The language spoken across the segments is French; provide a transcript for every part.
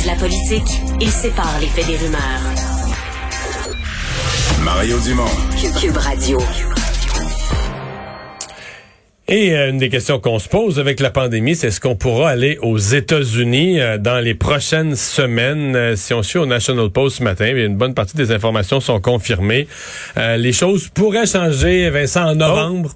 analyse la politique, il sépare les faits des rumeurs. Mario Dumont. Cube Radio. Et euh, une des questions qu'on se pose avec la pandémie, c'est est-ce qu'on pourra aller aux États-Unis euh, dans les prochaines semaines? Euh, si on suit au National Post ce matin, une bonne partie des informations sont confirmées. les choses pourraient changer, Vincent, en novembre?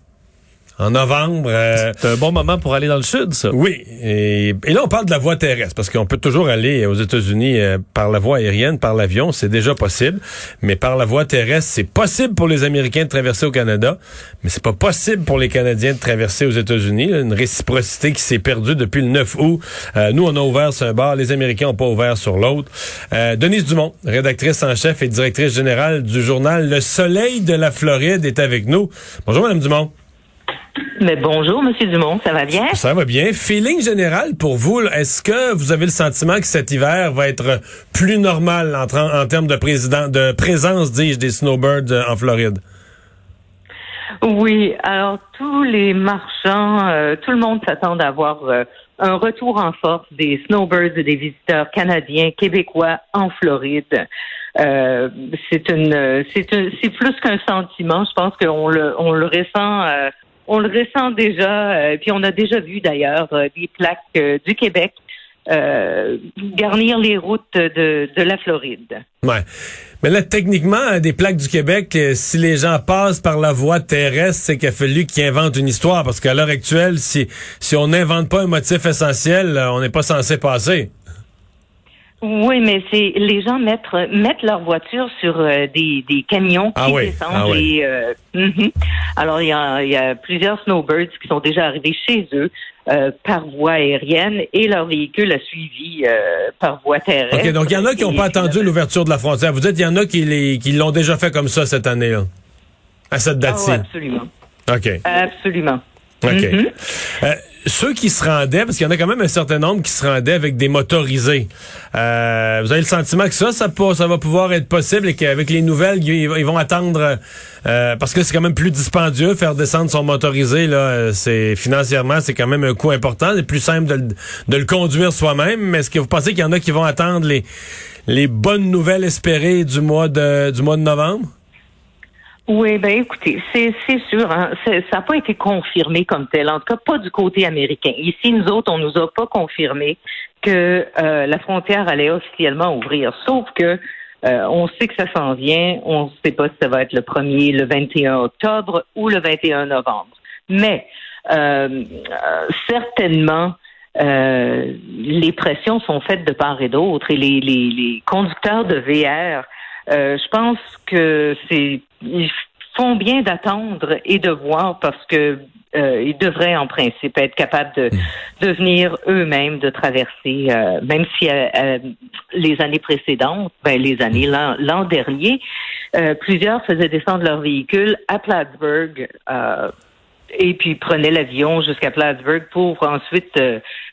En novembre. Euh, c'est un bon moment pour aller dans le sud, ça. Oui. Et, là, on parle de la voie terrestre, parce qu'on peut toujours aller aux États-Unis euh, par la voie aérienne, par l'avion, c'est déjà possible. Mais par la voie terrestre, c'est possible pour les Américains de traverser au Canada, mais c'est pas possible pour les Canadiens de traverser aux États-Unis. Une réciprocité qui s'est perdue depuis le 9 août. Euh, nous, on a ouvert sur un bar, les Américains n'ont pas ouvert sur l'autre. Denise Dumont, rédactrice en chef et directrice générale du journal Le Soleil de la Floride, est avec nous. Bonjour, Madame Dumont. Mais bonjour, Monsieur Dumont, ça va bien? Ça va bien. Feeling général pour vous, est-ce que vous avez le sentiment que cet hiver va être plus normal en, en termes de, président, de présence, dis-je, des snowbirds euh, en Floride? Oui, alors tous les marchands, euh, tout le monde s'attend à avoir euh, un retour en force des snowbirds et des visiteurs canadiens, québécois en Floride. c'est une, c'est plus qu'un sentiment. Je pense qu'on le, on le ressent on le ressent déjà, euh, puis on a déjà vu d'ailleurs euh, des plaques euh, du Québec garnir les routes de, de la Floride. Ouais. Mais là, techniquement, des plaques du Québec, si les gens passent par la voie terrestre, c'est qu'il a fallu qu'ils inventent une histoire. Parce qu'à l'heure actuelle, si, si on n'invente pas un motif essentiel, on n'est pas censé passer. Oui, mais c'est les gens mettent mettent leur voiture sur euh, des, des camions qui ah descendent ah et euh, mhm. alors il y a, y a plusieurs snowbirds qui sont déjà arrivés chez eux euh, par voie aérienne et leur véhicule a suivi par voie terrestre. Ok, donc il y en a qui n'ont pas attendu l'ouverture de la frontière. Vous dites il y en a qui les, qui l'ont déjà fait comme ça cette année là, à cette date-ci. Ah absolument. Ok. Absolument. OK. Mhm ceux qui se rendaient, parce qu'il y en a quand même un certain nombre qui se rendaient avec des motorisés, euh, vous avez le sentiment que ça, ça, va pouvoir être possible et qu'avec les nouvelles, ils, vont attendre, euh, parce que c'est quand même plus dispendieux faire descendre son motorisé. Là, c'est financièrement, c'est quand même un coût important. C'est plus simple de, de le conduire soi-même. Mais est-ce que vous pensez qu'il y en a qui vont attendre les, les bonnes nouvelles espérées du mois de, du mois de novembre? Oui, ben écoutez, c'est sûr, hein, ça n'a pas été confirmé comme tel, en tout cas pas du côté américain. Ici, nous autres, on nous a pas confirmé que euh, la frontière allait officiellement ouvrir, sauf que euh, on sait que ça s'en vient, on ne sait pas si ça va être le 1er, le 21 octobre ou le 21 novembre. Mais euh, certainement, les pressions sont faites de part et d'autre. Et les, les, les conducteurs de VR euh, je pense que c'est ils font bien d'attendre et de voir parce que euh, ils devraient en principe être capables de mm. eux-mêmes de traverser, euh, même si les années précédentes, ben les années l'an dernier, plusieurs faisaient descendre leur véhicule à Plattsburgh et puis prenaient l'avion jusqu'à Plattsburgh pour ensuite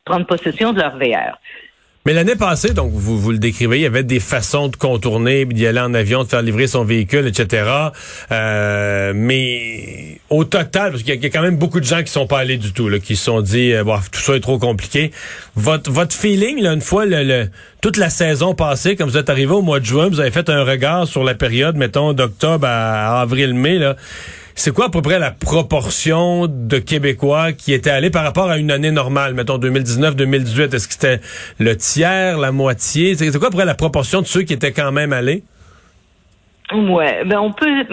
prendre possession de leur VR. Mais l'année passée, donc vous, vous le décrivez, il y avait des façons de contourner, d'y aller en avion, de faire livrer son véhicule, etc. Euh, mais au total, parce qu'il y, a quand même beaucoup de gens qui sont pas allés du tout, là, qui se sont dit, euh, tout ça est trop compliqué. Votre, votre feeling, là, une fois le, toute la saison passée, comme vous êtes arrivé au mois de juin, vous avez fait un regard sur la période, mettons, d'octobre à avril-mai, là c'est quoi à peu près la proportion de Québécois qui étaient allés par rapport à une année normale, mettons 2019-2018? Est-ce que c'était le tiers, la moitié? C'est quoi à peu près la proportion de ceux qui étaient quand même allés? Ouais, ben on peut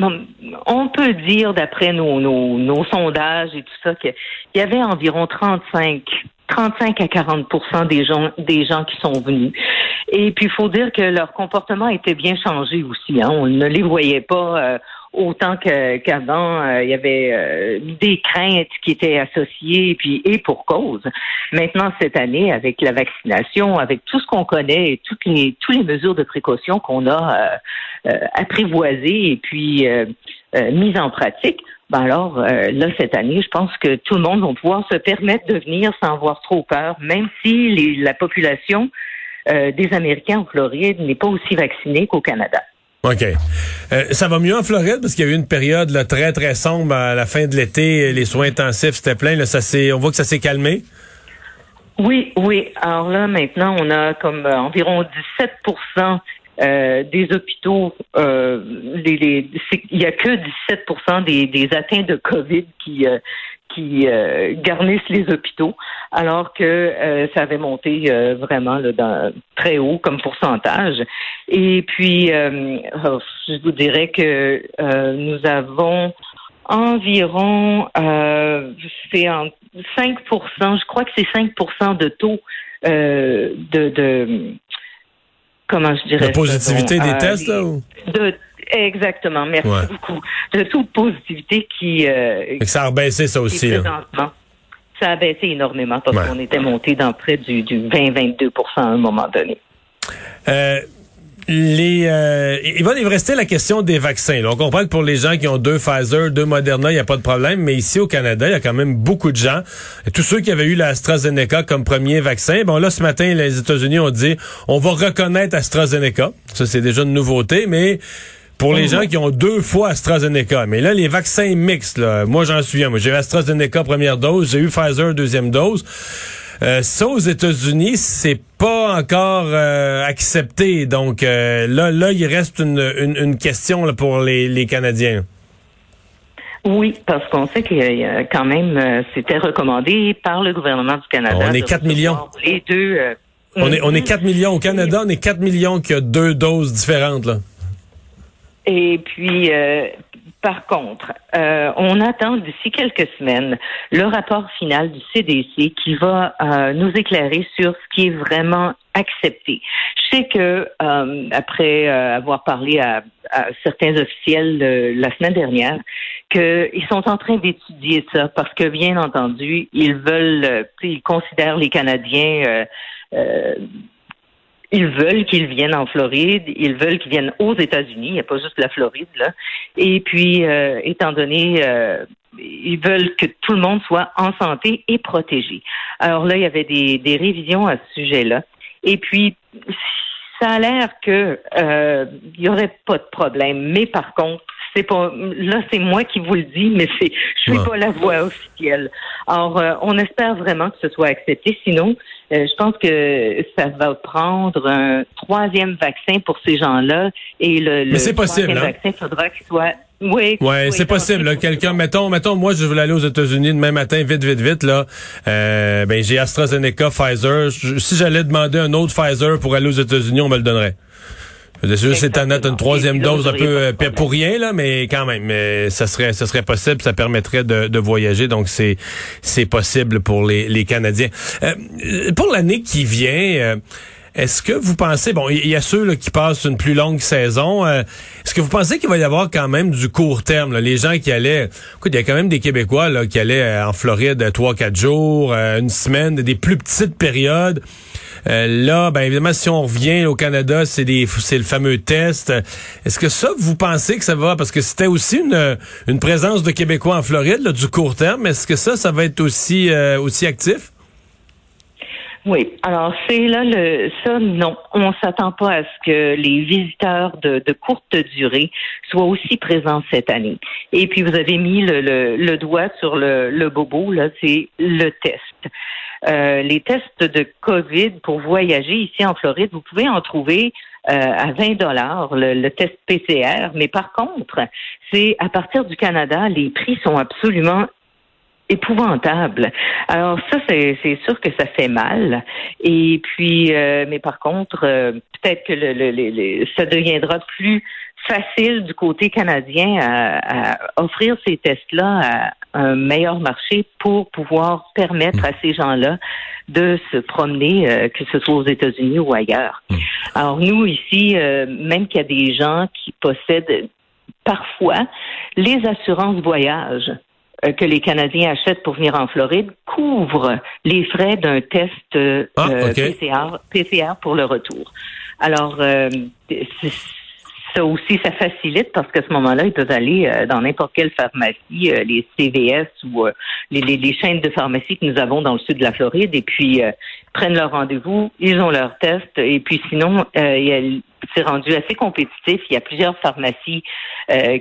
on peut dire d'après nos, nos, sondages et tout ça qu'il y avait environ 35 35 à 40% des gens des gens qui sont venus. Et puis il faut dire que leur comportement était bien changé aussi. Hein. On ne les voyait pas. Euh, autant qu'avant, euh, il y avait euh, des craintes qui étaient associées, puis et pour cause. Maintenant, cette année, avec la vaccination, avec tout ce qu'on connaît et toutes les toutes les mesures de précaution qu'on a euh, apprivoisées et puis mises en pratique, ben alors là cette année, je pense que tout le monde va pouvoir se permettre de venir sans avoir trop peur, même si la population des Américains en Floride n'est pas aussi vaccinée qu'au Canada. OK. Euh, ça va mieux en Floride parce qu'il y a eu une période là, très, très sombre à la fin de l'été. Les soins intensifs, c'était plein. Là, ça on voit que ça s'est calmé. Oui, oui. Alors là, maintenant, on a comme euh, environ 17 euh, des hôpitaux, euh, les, il y a que 17 des, des atteints de COVID qui euh, qui euh, garnissent les hôpitaux, alors que ça avait monté vraiment là, dans, très haut comme pourcentage. Et puis, oh, je vous dirais que nous avons environ, c'est en 5% je crois que c'est 5% de taux de, de comment je dirais. La positivité des euh, tests, là? Ou? De, exactement, merci beaucoup. De toute positivité qui. Euh, ça a baissé, ça aussi. Là. Ça a baissé énormément parce qu'on était monté dans près du, du 20-22% à un moment donné. Euh, les, euh, il va rester la question des vaccins. on comprend que pour les gens qui ont deux Pfizer, deux Moderna, il n'y a pas de problème, mais ici au Canada, il y a quand même beaucoup de gens. tous ceux qui avaient eu l'AstraZeneca comme premier vaccin, bon là ce matin, les États-Unis ont dit on va reconnaître AstraZeneca. Ça c'est déjà une nouveauté, mais pour les gens qui ont deux fois AstraZeneca. Mais là, les vaccins mixtes, là, moi j'en souviens. Moi, j'ai eu AstraZeneca première dose, j'ai eu Pfizer deuxième dose. Euh, ça, aux États-Unis, c'est pas encore euh, accepté. Donc euh, là, là, il reste une, une, question pour les, les Canadiens. Oui, parce qu'on sait qu'il y a quand même, c'était recommandé par le gouvernement du Canada. On est 4 millions. Les deux. on, est, on est 4 millions au Canada, on est 4 millions qui a deux doses différentes. Là. Et puis, par contre, euh, on attend d'ici quelques semaines le rapport final du CDC qui va euh, nous éclairer sur ce qui est vraiment accepté. Je sais que euh, après avoir parlé à, certains officiels la semaine dernière, qu'ils sont en train d'étudier ça parce que bien entendu, ils veulent, ils considèrent les Canadiens ils veulent qu'ils viennent en Floride, ils veulent qu'ils viennent aux États-Unis, il n'y a pas juste la Floride là. Et puis, euh, étant donné, euh, ils veulent que tout le monde soit en santé et protégé. Alors là, il y avait des, des révisions à ce sujet-là. Et puis, ça a l'air que euh, il y aurait pas de problème, mais par contre, c'est pas là c'est moi qui vous le dis, mais c'est je suis pas la voix officielle. Alors euh, on espère vraiment que ce soit accepté, sinon euh, je pense que ça va prendre un troisième vaccin pour ces gens-là et le, le troisième possible, hein? vaccin faudra qu'il soit oui, ouais, c'est possible. Quelqu'un, mettons, mettons, moi, je voulais aller aux États-Unis demain matin, vite, vite, vite. Là, euh, ben j'ai AstraZeneca, Pfizer. si j'allais demander un autre Pfizer pour aller aux États-Unis, on me le donnerait. C'est une troisième dose un peu euh, pour rien là, mais quand même, mais ça serait, ça serait possible, ça permettrait de, de voyager, donc c'est, c'est possible pour les, les Canadiens. Euh, pour l'année qui vient. Euh, est-ce que vous pensez, bon, il y a ceux là, qui passent une plus longue saison, est-ce que vous pensez qu'il va y avoir quand même du court terme, là, les gens qui allaient, écoute, il y a quand même des Québécois qui allaient en Floride trois, quatre jours, une semaine, des plus petites périodes. Euh, là, ben évidemment, si on revient au Canada, c'est le fameux test. Est-ce que ça, vous pensez que ça va, parce que c'était aussi une, présence de Québécois en Floride, du court terme, est-ce que ça, ça va être aussi, euh, aussi actif? Oui, alors c'est là le ça non, on s'attend pas à ce que les visiteurs de, de, courte durée soient aussi présents cette année. Et puis vous avez mis le, le, doigt sur le, le bobo là, c'est le test. Euh, les tests de COVID pour voyager ici en Floride, vous pouvez en trouver euh, à 20 dollars le, test PCR, mais par contre, c'est à partir du Canada, les prix sont absolument épouvantables. Alors ça, c'est sûr que ça fait mal. Et puis, euh, mais par contre, peut-être que le, ça deviendra plus facile du côté canadien à, à offrir ces tests-là à un meilleur marché pour pouvoir permettre à ces gens-là de se promener, euh, que ce soit aux États-Unis ou ailleurs. Hmm. Alors nous ici, euh, même qu'il y a des gens qui possèdent parfois les assurances voyage euh, que les Canadiens achètent pour venir en Floride couvrent les frais d'un test ah, PCR, PCR pour le retour. Alors, ça aussi, ça facilite parce qu'à ce moment-là, ils peuvent aller euh, dans n'importe quelle pharmacie, euh, les CVS ou euh, les, les, chaînes de pharmacie que nous avons dans le sud de la Floride, et puis prennent leur rendez-vous, ils ont leur test, et puis sinon, c'est rendu assez compétitif. Il y a plusieurs pharmacies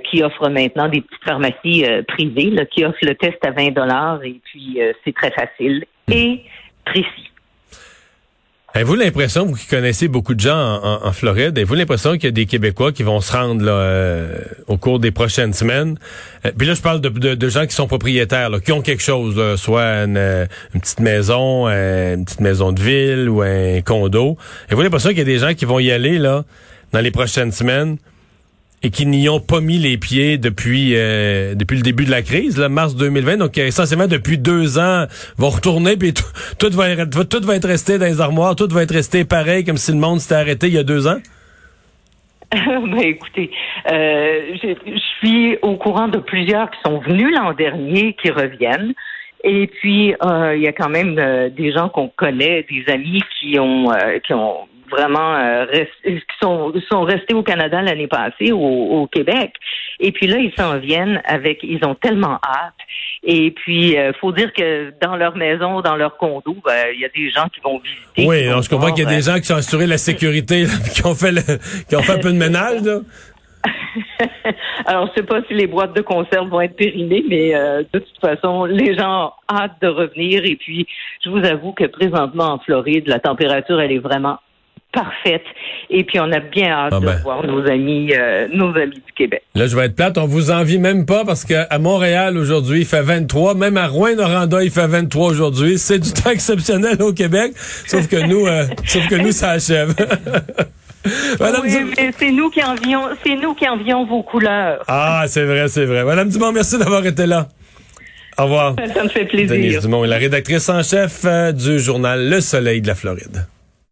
qui offrent maintenant des petites pharmacies privées là, qui offrent le test à 20 dollars, et puis c'est très facile et précis. Avez-vous l'impression, vous qui connaissez beaucoup de gens en, Floride, avez-vous l'impression qu'il y a des Québécois qui vont se rendre là, euh, au cours des prochaines semaines? Euh, puis là, je parle de, gens qui sont propriétaires, là, qui ont quelque chose, soit une, euh, petite maison, une petite maison de ville ou un condo. Avez-vous l'impression qu'il y a des gens qui vont y aller là dans les prochaines semaines? Et qui n'y ont pas mis les pieds depuis euh, depuis le début de la crise, là, mars 2020. Donc essentiellement depuis deux ans, vont retourner puis tout, va être tout va être resté dans les armoires, tout va être resté pareil comme si le monde s'était arrêté il y a deux ans. ben écoutez, euh, je, suis au courant de plusieurs qui sont venus l'an dernier, qui reviennent. Et puis, euh, il y a quand même des gens qu'on connaît, des amis qui ont qui ont vraiment euh, qui sont, sont restés au Canada l'année passée, au, au, Québec. Et puis là, ils s'en viennent avec, ils ont tellement hâte. Et puis, il euh, faut dire que dans leur maison, dans leur condo, ben, il y a des gens qui vont visiter. Oui, alors je comprends qu'il y a des euh, gens qui ont assuré la sécurité, qui ont fait qui ont fait un peu de ménage. Là. Alors, je sais pas si les boîtes de conserve vont être périmées, mais de toute façon, les gens ont hâte de revenir. Et puis, je vous avoue que présentement en Floride, la température, elle est vraiment parfaite. Et puis, on a bien hâte ah de ben. voir nos amis, euh, nos amis du Québec. Là, je vais être plate. On vous envie même pas parce qu'à Montréal, aujourd'hui, il fait 23. Même à Rouen-Noranda, il fait 23 aujourd'hui. C'est du temps exceptionnel au Québec. Sauf que nous, euh, sauf que nous, ça achève. Madame oui, mais c'est nous qui envions, c'est nous qui envions vos couleurs. Ah, c'est vrai, c'est vrai. Madame Dumont, merci d'avoir été là. Au revoir. Ça me fait plaisir. Denise Dumont est la rédactrice en chef euh, du journal Le Soleil de la Floride.